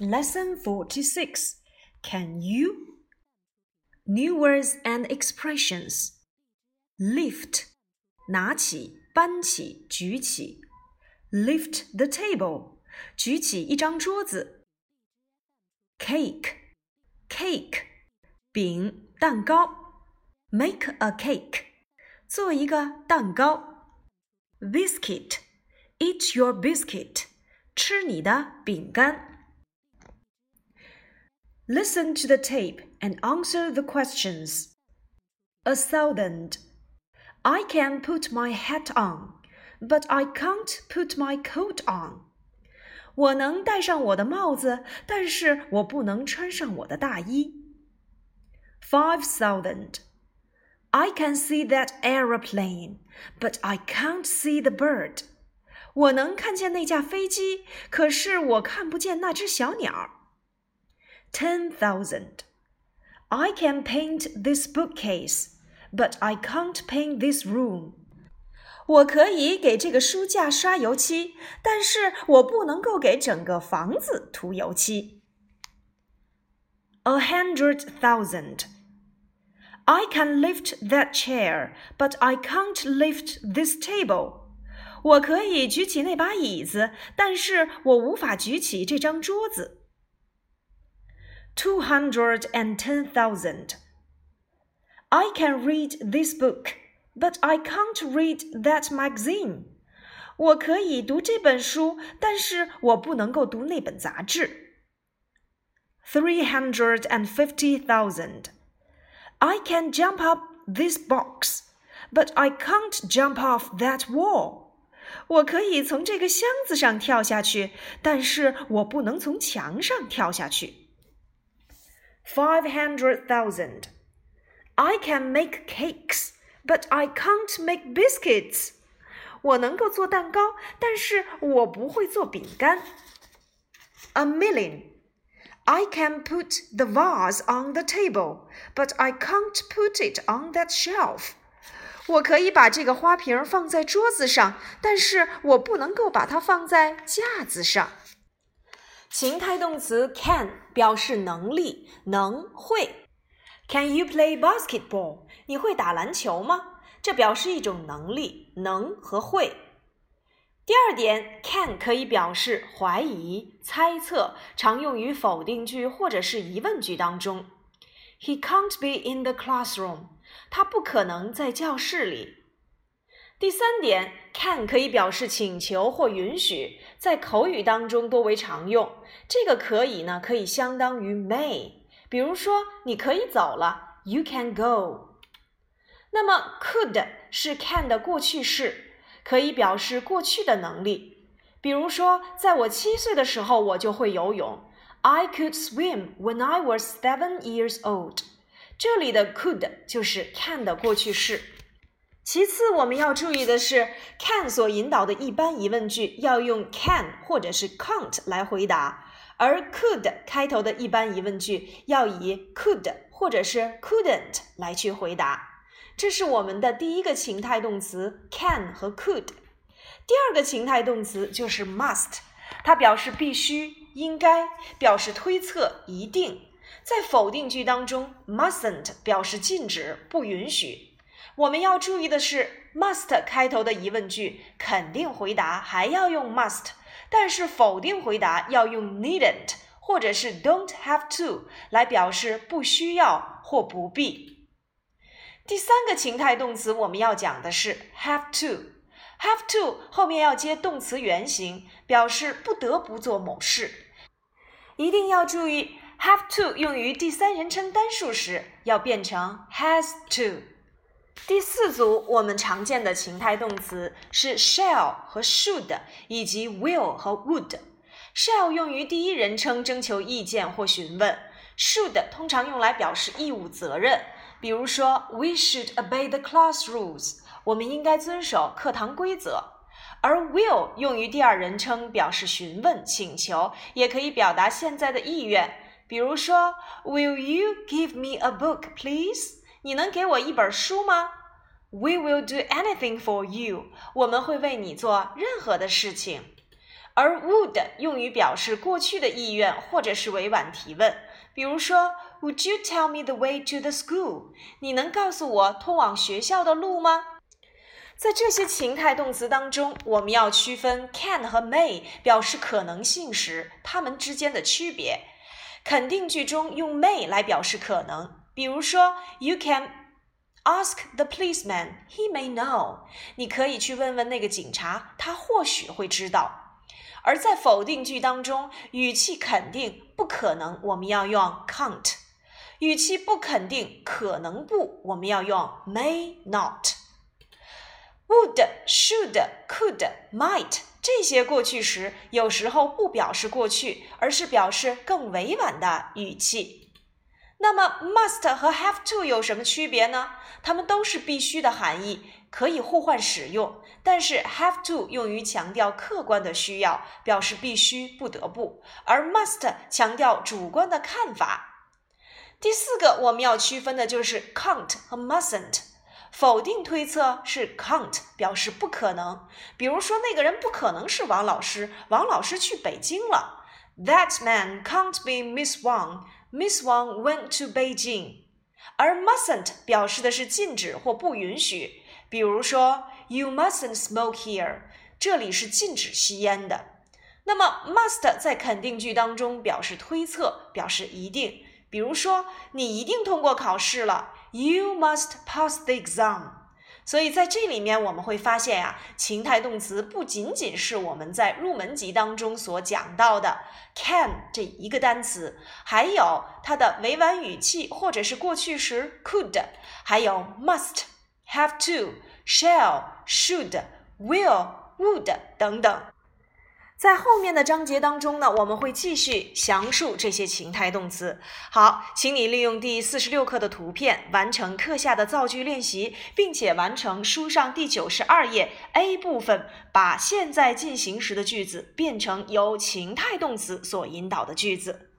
Lesson 46 Can you? New words and expressions. Lift 拿起、搬起、举起。Lift the table 举起一张桌子。Cake cake 饼、蛋糕。Make a cake 做一个蛋糕。Biscuit eat your biscuit 吃你的饼干。 Listen to the tape and answer the questions. A thousand. I can put my hat on, but I can't put my coat on. 我能戴上我的帽子，但是我不能穿上我的大衣。Five thousand. I can see that aeroplane, but I can't see the bird. 我能看见那架飞机，可是我看不见那只小鸟。 ten thousand. I can paint this bookcase, but I can't paint this room. 我可以给这个书架刷油漆，但是我不能够给整个房子涂油漆。A hundred thousand. I can lift that chair, but I can't lift this table. 我可以举起那把椅子，但是我无法举起这张桌子。 two hundred and ten thousand. I can read this book, but I can't read that magazine. 我可以读这本书，但是我不能够读那本杂志。Three hundred and fifty thousand. I can jump up this box, but I can't jump off that wall. 我可以从这个箱子上跳下去，但是我不能从墙上跳下去。 five hundred thousand. I can make cakes, but I can't make biscuits. 我能够做蛋糕，但是我不会做饼干。A million. I can put the vase on the table, but I can't put it on that shelf. 我可以把这个花瓶放在桌子上，但是我不能够把它放在架子上。 情态动词 can 表示能力、能、会。Can you play basketball？你会打篮球吗？这表示一种能力，能和会。第二点，can 可以表示怀疑、猜测，常用于否定句或者是疑问句当中。He can't be in the classroom。他不可能在教室里。第三点，can 可以表示请求或允许，在口语当中多为常用。这个可以呢，可以相当于 may。比如说，你可以走了，you can go。那么 could 是 can 的过去式，可以表示过去的能力。比如说，在我七岁的时候，我就会游泳。I could swim when I was seven years old。这里的 could 就是 can 的过去式。其次，我们要注意的是，can 所引导的一般疑问句要用 can 或者是 can't 来回答，而 could 开头的一般疑问句要以 could 或者是 couldn't 来去回答。这是我们的第一个情态动词 can 和 could。第二个情态动词就是 must，它表示必须、应该，表示推测、一定。在否定句当中，mustn't 表示禁止、不允许。我们要注意的是，must 开头的疑问句肯定回答还要用 must，但是否定回答要用 needn't 或者是 don't have to 来表示不需要或不必。第三个情态动词我们要讲的是 have to，have to 后面要接动词原形，表示不得不做某事。一定要注意，have to 用于第三人称单数时要变成 has to。第四组我们常见的情态动词是 shall 和 should，以及 will 和 would。shall 用于第一人称征求意见或询问，should 通常用来表示义务责任。比如说，We should obey the class rules。我们应该遵守课堂规则。而 will 用于第二人称表示询问、请求，也可以表达现在的意愿。比如说，Will you give me a book, please？你能给我一本书吗？We will do anything for you。我们会为你做任何的事情。而 would 用于表示过去的意愿或者是委婉提问。比如说，Would you tell me the way to the school？你能告诉我通往学校的路吗？在这些情态动词当中，我们要区分 can 和 may 表示可能性时它们之间的区别。肯定句中用 may 来表示可能，比如说，You can ask the policeman; he may know。你可以去问问那个警察，他或许会知道。而在否定句当中，语气肯定不可能，我们要用 can't；语气不肯定可能不，我们要用 may not。would、should、could、might 这些过去时有时候不表示过去，而是表示更委婉的语气。那么 must 和 have to 有什么区别呢？它们都是必须的含义，可以互换使用。但是 have to 用于强调客观的需要，表示必须、不得不；而 must 强调主观的看法。第四个我们要区分的就是 can't 和 mustn't。否定推测是 can't，表示不可能。比如说，那个人不可能是王老师，王老师去北京了。That man can't be Miss Wang. Miss Wang went to Beijing. 而 mustn't 表示的是禁止或不允许。比如说，You mustn't smoke here. 这里是禁止吸烟的。那么 must 在肯定句当中表示推测，表示一定。比如说，你一定通过考试了。You must pass the exam。所以在这里面我们会发现呀，情态动词不仅仅是我们在入门级当中所讲到的 can 这一个单词，还有它的委婉语气或者是过去时 could，还有 must、have to、shall、should、will、would 等等。在后面的章节当中呢，我们会继续详述这些情态动词。好，请你利用第四十六课的图片完成课下的造句练习，并且完成书上第九十二页 A 部分，把现在进行时的句子变成由情态动词所引导的句子。